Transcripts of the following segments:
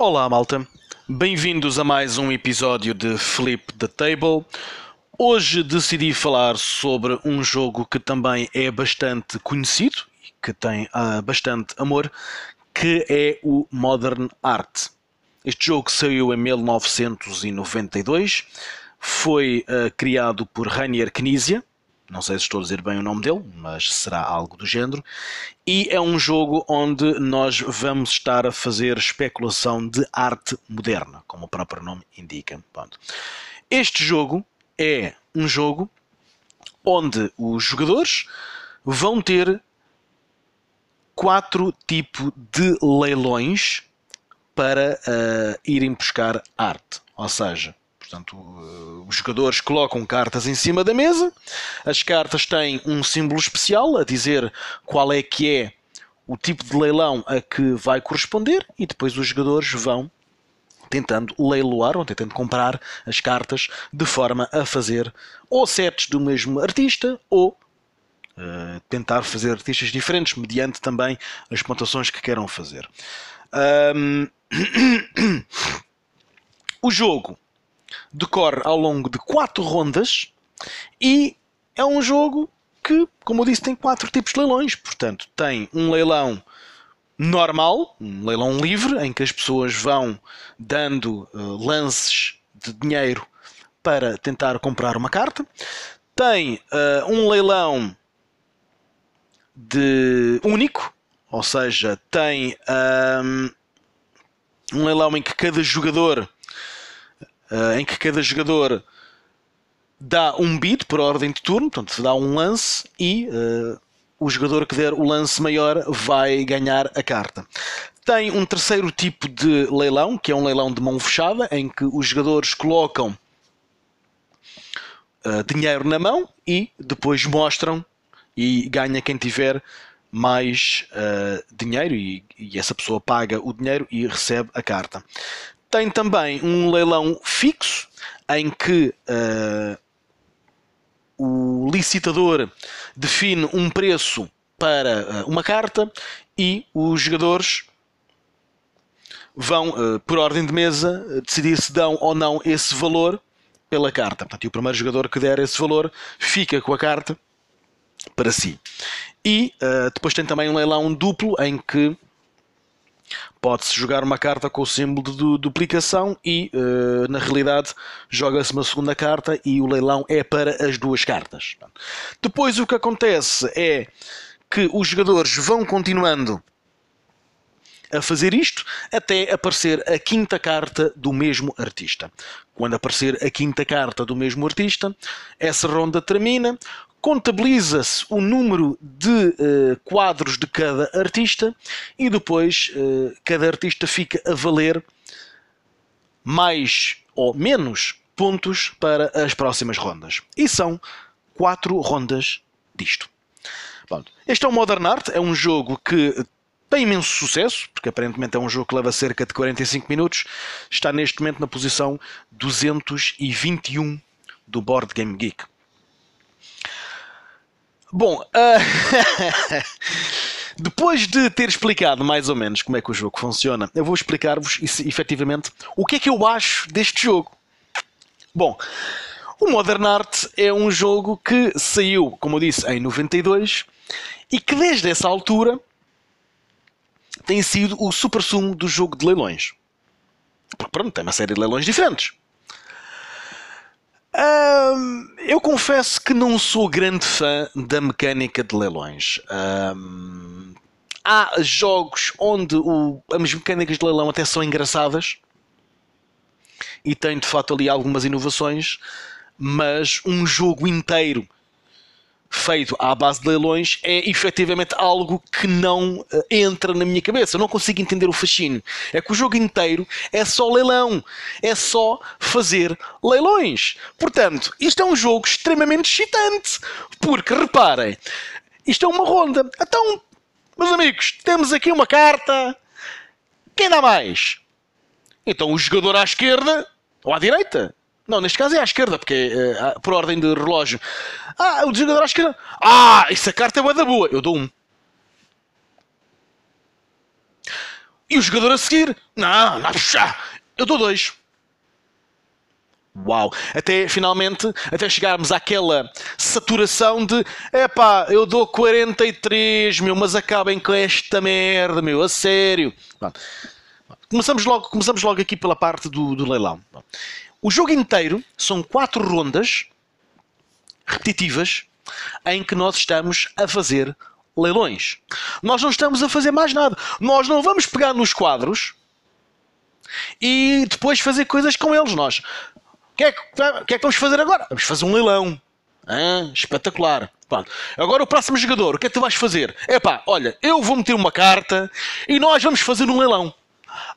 Olá, malta. Bem-vindos a mais um episódio de Flip the Table. Hoje decidi falar sobre um jogo que também é bastante conhecido e que tem ah, bastante amor, que é o Modern Art. Este jogo saiu em 1992, foi ah, criado por Rainier Knizia, não sei se estou a dizer bem o nome dele, mas será algo do género. E é um jogo onde nós vamos estar a fazer especulação de arte moderna, como o próprio nome indica. Pronto. Este jogo é um jogo onde os jogadores vão ter quatro tipos de leilões para uh, irem buscar arte. Ou seja, Portanto, eh, os jogadores colocam cartas em cima da mesa, as cartas têm um símbolo especial a dizer qual é que é o tipo de leilão a que vai corresponder e depois os jogadores vão tentando leiloar ou tentando comprar as cartas de forma a fazer ou sets do mesmo artista ou uh, tentar fazer artistas diferentes mediante também as pontuações que queiram fazer. Um... o jogo decorre ao longo de quatro rondas e é um jogo que, como eu disse, tem quatro tipos de leilões. Portanto, tem um leilão normal, um leilão livre, em que as pessoas vão dando uh, lances de dinheiro para tentar comprar uma carta. Tem uh, um leilão de único, ou seja, tem um, um leilão em que cada jogador em que cada jogador dá um bid por ordem de turno, portanto, dá um lance e uh, o jogador que der o lance maior vai ganhar a carta. Tem um terceiro tipo de leilão, que é um leilão de mão fechada, em que os jogadores colocam uh, dinheiro na mão e depois mostram e ganha quem tiver mais uh, dinheiro e, e, essa pessoa paga o dinheiro e recebe a carta. Tem também um leilão fixo em que uh, o licitador define um preço para uh, uma carta e os jogadores vão, uh, por ordem de mesa, decidir se dão ou não esse valor pela carta. Portanto, o primeiro jogador que der esse valor fica com a carta para si. E depois tem também um leilão duplo em que pode-se jogar uma carta com o símbolo de duplicação e, uh, na realidade, joga-se uma segunda carta e o leilão é para as duas cartas. Depois, o que acontece é que os jogadores vão continuando a fazer isto até aparecer a quinta carta do mesmo artista. Quando aparecer a quinta carta do mesmo artista, essa ronda termina contabiliza-se o número de uh, quadros de cada artista e depois uh, cada artista fica a valer mais ou menos pontos para as próximas rondas. E são quatro rondas disto. Bom, este é o Modern Art, é um jogo que tem imenso sucesso, porque aparentemente é um jogo que leva cerca de 45 minutos, está neste momento na posição 221 do Board Game Geek. Bom, uh... depois de ter explicado mais ou menos como é que o jogo funciona, eu vou explicar-vos efetivamente o que é que eu acho deste jogo. Bom, o Modern Art é um jogo que saiu, como eu disse, em 92 e que desde essa altura tem sido o super sumo do jogo de leilões. Porque pronto, tem uma série de leilões diferentes eu confesso que não sou grande fã da mecânica de leilões. há jogos onde o, as mecânicas de leilão até são engraçadas e tem de facto ali algumas inovações, mas um jogo inteiro feito à base de leilões é efetivamente algo que não uh, entra na minha cabeça. Eu não consigo entender o fascínio. É que o jogo inteiro é só leilão. É só fazer leilões. Portanto, isto é um jogo extremamente excitante. Porque, reparem, isto é uma ronda. Então, meus amigos, temos aqui uma carta. Quem dá mais? Então o jogador à esquerda ou à direita não, neste caso é à esquerda, porque é uh, por ordem de relógio. Ah, o jogador à esquerda. Ah, essa carta é da boa. Eu dou um. E o jogador a seguir? Não, não, eu dou dois. Uau! Até finalmente, até chegarmos àquela saturação de epá, eu dou 43, meu, mas acabem com esta merda, meu, a sério. Começamos logo, começamos logo aqui pela parte do, do leilão. O jogo inteiro são quatro rondas repetitivas em que nós estamos a fazer leilões. Nós não estamos a fazer mais nada. Nós não vamos pegar nos quadros e depois fazer coisas com eles. Nós que é que, que, é que vamos fazer agora? Vamos fazer um leilão. Ah, espetacular. Pronto. Agora o próximo jogador, o que é que tu vais fazer? Epá, olha, eu vou meter uma carta e nós vamos fazer um leilão.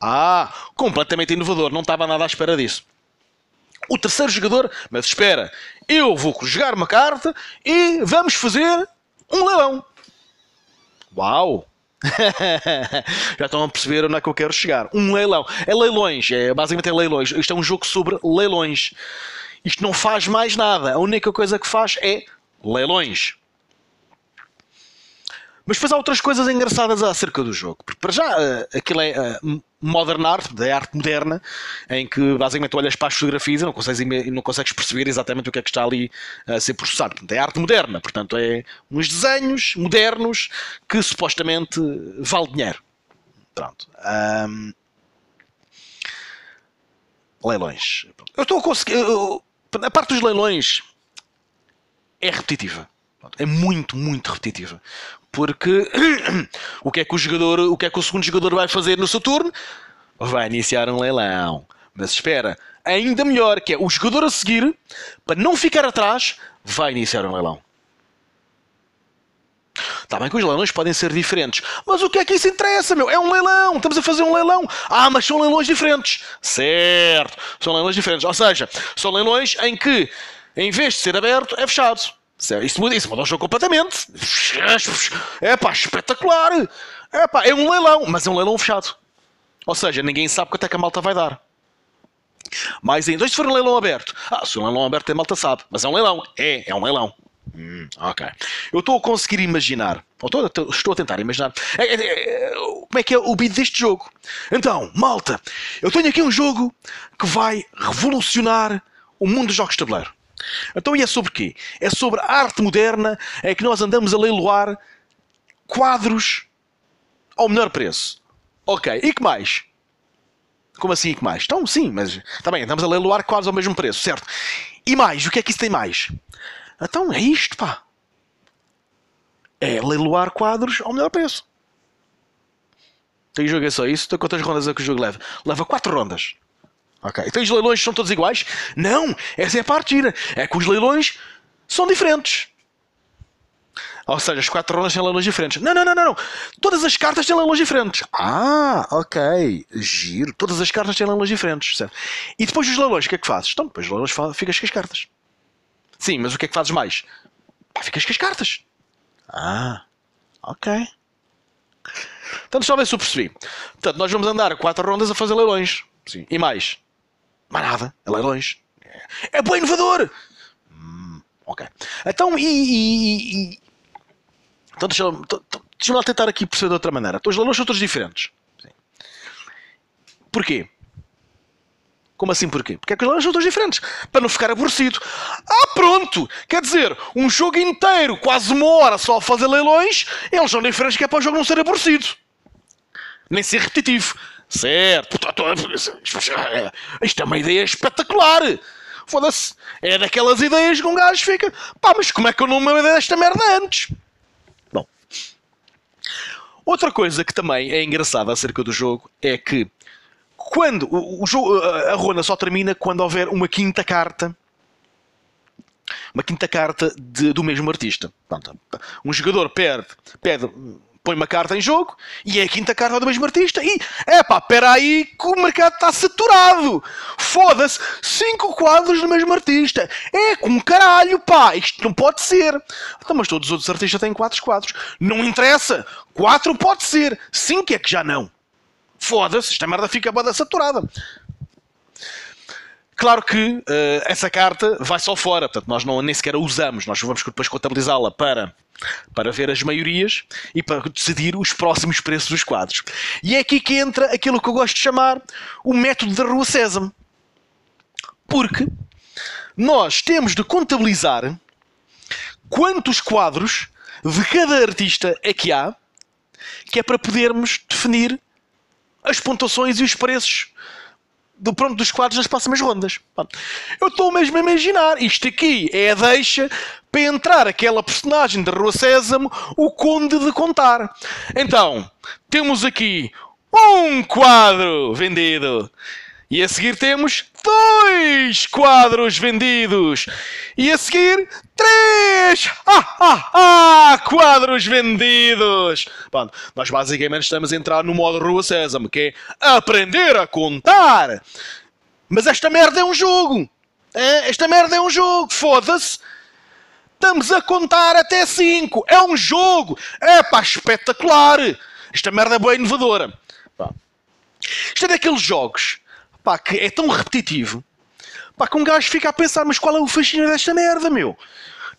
Ah, completamente inovador, não estava nada à espera disso. O terceiro jogador, mas espera, eu vou jogar uma carta e vamos fazer um leilão. Uau! Já estão a perceber onde é que eu quero chegar. Um leilão. É leilões. É, basicamente é leilões. Isto é um jogo sobre leilões. Isto não faz mais nada. A única coisa que faz é leilões. Mas depois há outras coisas engraçadas acerca do jogo. Porque para já uh, aquilo é uh, modern art, da arte moderna, em que basicamente olhas para as fotografias e não consegues, não consegues perceber exatamente o que é que está ali a ser processado. Portanto, é arte moderna. Portanto, é uns desenhos modernos que supostamente vale dinheiro. Pronto. Um... Leilões. Eu estou a conseguir. A parte dos leilões é repetitiva. É muito, muito repetitiva. Porque o que é que o jogador, o que é que o segundo jogador vai fazer no seu turno? Vai iniciar um leilão. Mas espera, ainda melhor, que é o jogador a seguir, para não ficar atrás, vai iniciar um leilão. Está bem que os leilões podem ser diferentes. Mas o que é que isso interessa, meu? É um leilão. Estamos a fazer um leilão. Ah, mas são leilões diferentes. Certo. São leilões diferentes. Ou seja, são leilões em que, em vez de ser aberto, é fechado. Isso muda, isso muda o jogo completamente. É pá, espetacular. É pá, é um leilão, mas é um leilão fechado. Ou seja, ninguém sabe quanto é que a malta vai dar. Mas ainda, se for um leilão aberto, ah, se um leilão aberto a malta sabe, mas é um leilão. É, é um leilão. Hum, ok. Eu estou a conseguir imaginar, ou estou, estou a tentar imaginar, é, é, é, como é que é o bid deste jogo. Então, malta, eu tenho aqui um jogo que vai revolucionar o mundo dos jogos de tabuleiro. Então, e é sobre quê? É sobre a arte moderna é que nós andamos a leiloar quadros ao menor preço. Ok, e que mais? Como assim, e que mais? Então, sim, mas também andamos a leiloar quadros ao mesmo preço, certo? E mais, o que é que isso tem mais? Então, é isto, pá. É leiloar quadros ao menor preço. Tem jogo é só isso? Então, quantas rondas é que o jogo leva? Leva 4 rondas. Ok. Então os leilões são todos iguais? Não! Essa é a parte gira. É que os leilões são diferentes. Ou seja, as quatro rondas têm leilões diferentes. Não, não, não, não. Todas as cartas têm leilões diferentes. Ah, ok. Giro. Todas as cartas têm leilões diferentes. Certo? E depois dos leilões, o que é que fazes? Então, depois dos leilões ficas com as cartas. Sim, mas o que é que fazes mais? Ficas com as cartas. Ah, ok. Então, eu ver se eu percebi. Portanto, nós vamos andar quatro rondas a fazer leilões. Sim. E mais? Mais nada. É leilões. É bom inovador! Hum, ok. Então, e. e, e... Então, deixa-me deixa lá tentar aqui perceber de outra maneira. Então, os leilões são todos diferentes. Sim. Porquê? Como assim porquê? Porque é que os leilões são todos diferentes. Para não ficar aborrecido. Ah, pronto! Quer dizer, um jogo inteiro, quase uma hora só a fazer leilões, eles são diferentes que é para o jogo não ser aborrecido. Nem ser repetitivo. Certo. Isto é uma ideia espetacular. Foda-se. É daquelas ideias que um gajo fica. Pá, mas como é que eu não me dei desta merda antes? Bom. Outra coisa que também é engraçada acerca do jogo é que quando o, jogo, a ronda só termina quando houver uma quinta carta uma quinta carta de, do mesmo artista. um jogador perde, pede põe uma carta em jogo e é a quinta carta do mesmo artista. E é pá, espera aí que o mercado está saturado. Foda-se, cinco quadros do mesmo artista. É com caralho, pá, isto não pode ser. Então, mas todos os outros artistas têm quatro quadros. Não interessa, quatro pode ser, cinco é que já não. Foda-se, esta merda fica bada saturada. Claro que uh, essa carta vai só fora, portanto, nós não, nem sequer a usamos, nós vamos depois contabilizá-la para, para ver as maiorias e para decidir os próximos preços dos quadros. E é aqui que entra aquilo que eu gosto de chamar o método da Rua Sésamo. Porque nós temos de contabilizar quantos quadros de cada artista é que há, que é para podermos definir as pontuações e os preços do, pronto, dos quadros nas próximas rondas. Eu estou mesmo a imaginar. Isto aqui é a deixa para entrar aquela personagem da Rua Sésamo, o Conde de Contar. Então, temos aqui um quadro vendido. E a seguir temos dois quadros vendidos. E a seguir, três quadros vendidos. Bom, nós basicamente estamos a entrar no modo Rua Sésamo, que é aprender a contar. Mas esta merda é um jogo. É, esta merda é um jogo. Foda-se. Estamos a contar até 5. É um jogo. É pá, espetacular. Esta merda é boa inovadora. Isto é daqueles jogos pá, que é tão repetitivo pá, que um gajo fica a pensar, mas qual é o fascínio desta merda, meu?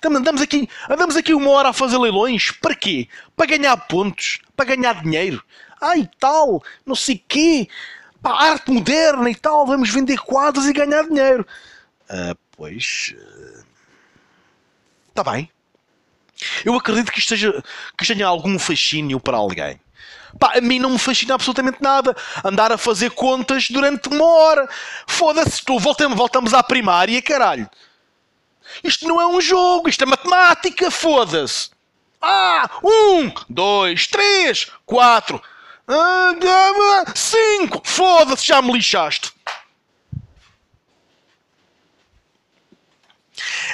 Andamos aqui, andamos aqui uma hora a fazer leilões, para quê? Para ganhar pontos, para ganhar dinheiro. Ai, tal, não sei quê, pá, arte moderna e tal, vamos vender quadros e ganhar dinheiro. Uh, pois. Está uh, bem. Eu acredito que isto, seja, que tenha algum fascínio para alguém. Pá, a mim não me fascina absolutamente nada. Andar a fazer contas durante uma hora. Foda-se, voltamos, voltamos à primária, caralho. Isto não é um jogo, isto é matemática, foda-se. Ah, um, dois, três, quatro, ah, cinco. Foda-se, já me lixaste.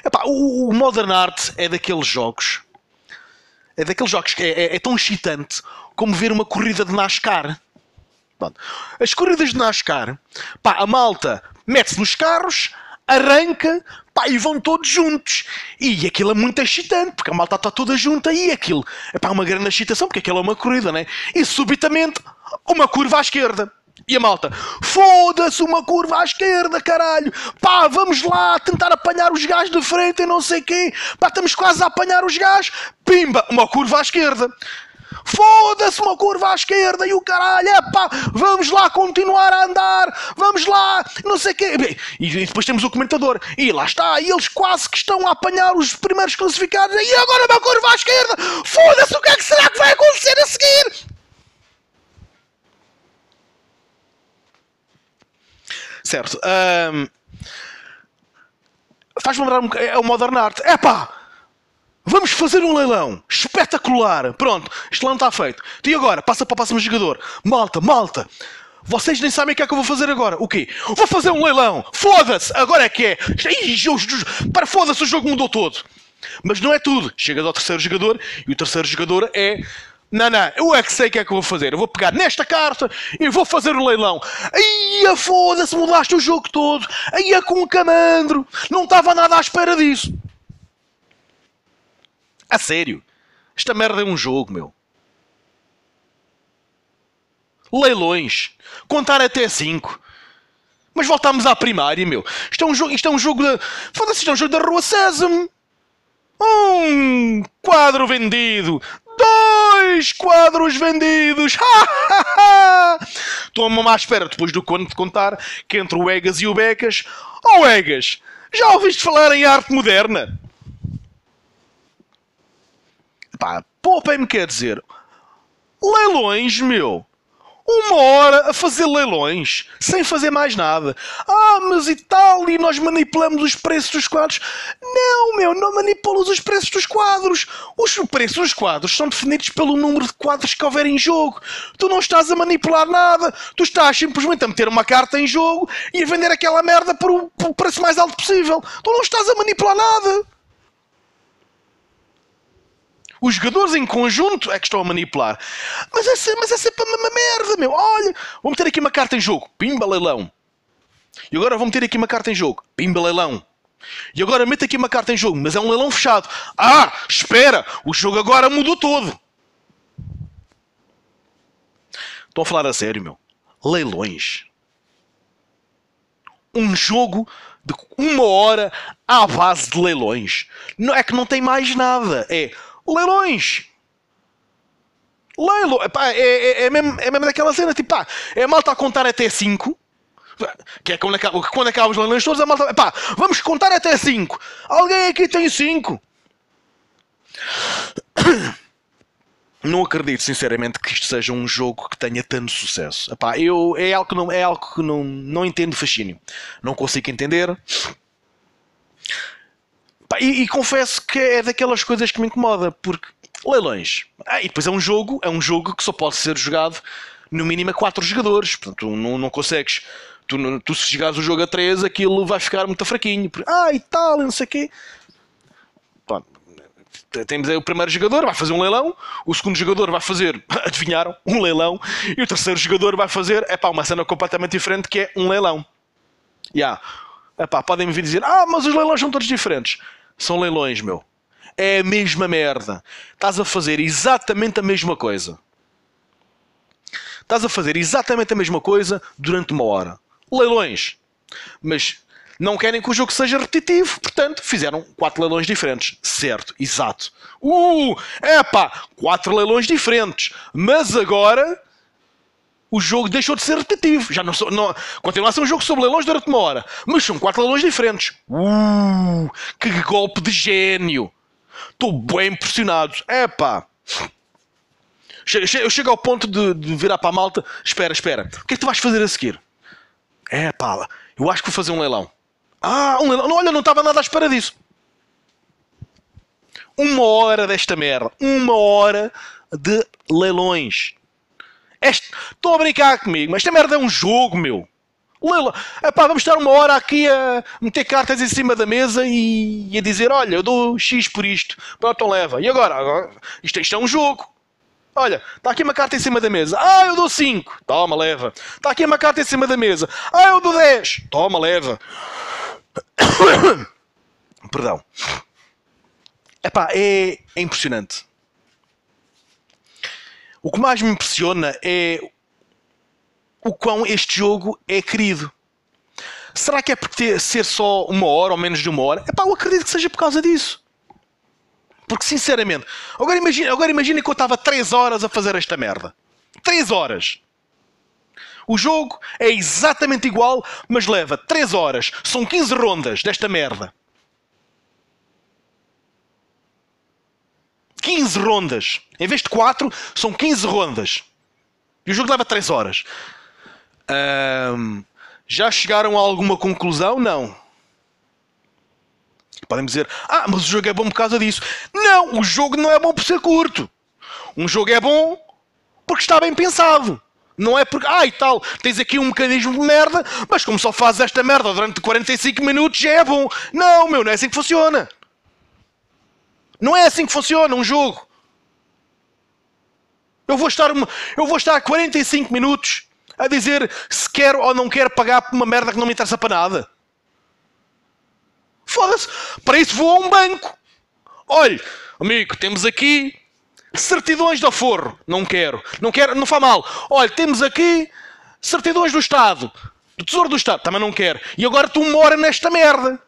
Epá, o, Modern Art é daqueles jogos. É daqueles jogos que é, é, é tão excitante como ver uma corrida de NASCAR. As corridas de NASCAR, pá, a malta mete-se nos carros, arranca, pá, e vão todos juntos. E aquilo é muito excitante, porque a malta está toda junta e aquilo é pá, uma grande excitação, porque aquilo é uma corrida, né? E subitamente, uma curva à esquerda. E a malta, foda-se uma curva à esquerda, caralho! Pá, vamos lá tentar apanhar os gajos de frente e não sei quê. Pá, estamos quase a apanhar os gajos. Pimba, uma curva à esquerda. Foda-se uma curva à esquerda e o caralho, epá, vamos lá continuar a andar, vamos lá, não sei o quê. E depois temos o comentador, e lá está, e eles quase que estão a apanhar os primeiros classificados, e agora uma curva à esquerda, foda-se, o que é que será que vai acontecer a seguir? Certo. Um, Faz-me lembrar um é o Modern Art. Epá! Vamos fazer um leilão espetacular. Pronto, este leilão está feito. E agora? Passa para o próximo jogador. Malta, malta. Vocês nem sabem o que é que eu vou fazer agora. O quê? Vou fazer um leilão. Foda-se. Agora é que é. Para foda-se, o jogo mudou todo. Mas não é tudo. Chega ao terceiro jogador e o terceiro jogador é não, não, eu é que sei o que é que eu vou fazer. Eu vou pegar nesta carta e vou fazer o leilão. Aí, foda-se, mudaste o jogo todo. Aí, é com o camandro. Não estava nada à espera disso. A sério. Esta merda é um jogo, meu. Leilões. Contar até 5. Mas voltamos à primária, meu. Isto é um jogo, isto é um jogo da. Foda-se, isto é um jogo da Rua Sésamo. Um quadro vendido. Dois quadros vendidos! Estou-me à espera, depois do conto de contar, que entre o Egas e o Becas. Oh Egas, já ouviste falar em arte moderna? Pá, poupem-me quer dizer. Leilões, meu uma hora a fazer leilões, sem fazer mais nada. Ah, mas e tal, e nós manipulamos os preços dos quadros. Não, meu, não manipulas os preços dos quadros. Os preços dos quadros são definidos pelo número de quadros que houver em jogo. Tu não estás a manipular nada. Tu estás simplesmente a meter uma carta em jogo e a vender aquela merda por por o preço mais alto possível. Tu não estás a manipular nada. Os jogadores em conjunto é que estão a manipular. Mas é, mas é sempre a mesma merda, meu. Olha, vou meter aqui uma carta em jogo. Pimba leilão. E agora vou meter aqui uma carta em jogo. Pimba leilão. E agora meto aqui uma carta em jogo, mas é um leilão fechado. Ah, espera, o jogo agora mudou todo. Estou a falar a sério, meu. Leilões. um jogo de uma hora à base de leilões. Não é que não tem mais nada. É leilões. Leilo, epá, é, é, é, mesmo, é mesmo daquela cena, tipo, pá, é a malta a contar até 5, que é quando acaba, quando acaba os leilões todos, a malta, pá, vamos contar até 5. Alguém aqui tem 5? Não acredito, sinceramente, que isto seja um jogo que tenha tanto sucesso. Epá, eu, é algo que, não, é algo que não, não entendo fascínio. Não consigo entender. Epá, e, e confesso que é daquelas coisas que me incomoda, porque leilões. Ah, e depois é um jogo, é um jogo que só pode ser jogado no mínimo a 4 jogadores. Portanto, não, não consegues. Tu, tu se jogares o jogo a 3, aquilo vai ficar muito fraquinho. Ah, e tal, não sei o quê. Pronto. Temos aí o primeiro jogador, vai fazer um leilão. O segundo jogador vai fazer, adivinharam, um leilão. E o terceiro jogador vai fazer, é pá, uma cena completamente diferente que é um leilão. Yeah. Epá, podem me vir dizer, ah, mas os leilões são todos diferentes. São leilões, meu é a mesma merda. Estás a fazer exatamente a mesma coisa. Estás a fazer exatamente a mesma coisa durante uma hora. Leilões. Mas não querem que o jogo seja repetitivo, portanto, fizeram quatro leilões diferentes. Certo, exato. Uh, epá, quatro leilões diferentes. Mas agora o jogo deixou de ser repetitivo. Já não, sou, não continua a ser um jogo sobre leilões durante uma hora, mas são quatro leilões diferentes. Uh, que golpe de gênio! Estou bem impressionado. É pá. Eu chego ao ponto de, de, virar para a malta. Espera, espera. O que é que tu vais fazer a seguir? É pá, eu acho que vou fazer um leilão. Ah, um leilão. Olha, não estava nada à espera disso. Uma hora desta merda. Uma hora de leilões. Estão a brincar comigo, mas esta merda é um jogo, meu. Leila, epá, vamos estar uma hora aqui a meter cartas em cima da mesa e, e a dizer: Olha, eu dou X por isto. Pronto, então leva. E agora? agora isto, isto é um jogo. Olha, está aqui uma carta em cima da mesa. Ah, eu dou 5. Toma, leva. Está aqui uma carta em cima da mesa. Ah, eu dou 10. Toma, leva. Perdão. Epá, é, é impressionante. O que mais me impressiona é o quão este jogo é querido. Será que é por ter, ser só uma hora ou menos de uma hora? Epá, eu acredito que seja por causa disso. Porque, sinceramente, agora imagina, agora imagina que eu estava 3 horas a fazer esta merda. 3 horas. O jogo é exatamente igual, mas leva 3 horas. São 15 rondas desta merda. 15 rondas. Em vez de 4, são 15 rondas. E o jogo leva 3 horas. Um, já chegaram a alguma conclusão? Não. Podem dizer, ah, mas o jogo é bom por causa disso. Não, o jogo não é bom por ser curto. Um jogo é bom porque está bem pensado. Não é porque, ah, e tal, tens aqui um mecanismo de merda, mas como só fazes esta merda durante 45 minutos já é bom. Não, meu, não é assim que funciona. Não é assim que funciona um jogo. Eu vou estar, eu vou estar 45 minutos a dizer se quero ou não quero pagar por uma merda que não me interessa para nada. Foda-se. Para isso vou a um banco. Olhe, amigo, temos aqui certidões de aforro. Não quero. Não quero, não faz mal. Olha, temos aqui certidões do Estado. Do Tesouro do Estado. Também não quero. E agora tu mora nesta merda.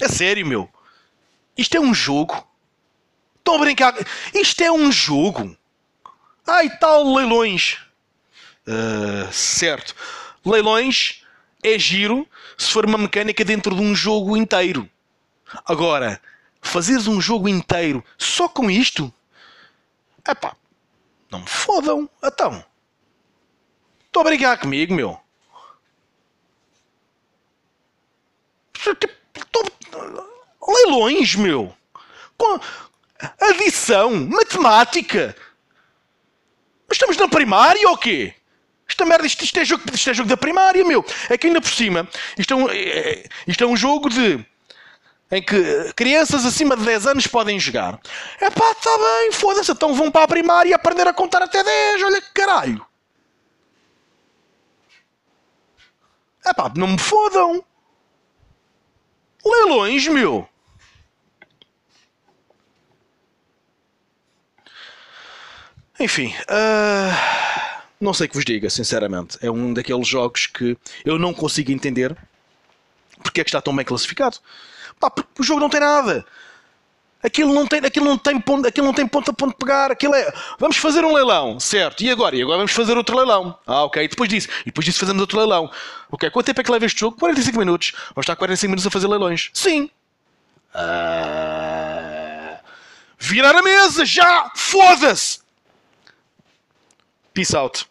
É sério, meu. Isto é um jogo. Estão a brincar. Isto é um jogo. E tal, leilões. Uh, certo. Leilões é giro se for uma mecânica dentro de um jogo inteiro. Agora, fazeres um jogo inteiro só com isto? Epá, não me fodam. Então. Estou a brigar comigo, meu. Leilões, meu. Com adição, matemática. Mas estamos na primária ou quê? Esta merda, isto, isto, é jogo, isto é jogo da primária, meu. É que ainda por cima, isto é um, é, é, isto é um jogo de. em que crianças acima de 10 anos podem jogar. É pá, está bem, foda-se, então vão para a primária aprender a contar até 10, olha que caralho. É pá, não me fodam. Leilões, meu. Enfim, uh, não sei que vos diga, sinceramente. É um daqueles jogos que eu não consigo entender porque é que está tão bem classificado. Pá, porque o jogo não tem nada. Aquilo não tem, aquilo não tem ponto, aquilo não tem ponto a ponto de pegar. Aquilo é, vamos fazer um leilão, certo? E agora? E agora vamos fazer outro leilão. Ah, ok. E depois disso, e depois disso fazemos outro leilão. Ok. Quanto tempo é que leva este jogo? 45 minutos. Vamos estar 45 minutos a fazer leilões. Sim. Ah... Virar a mesa já! Foda-se! Peace out.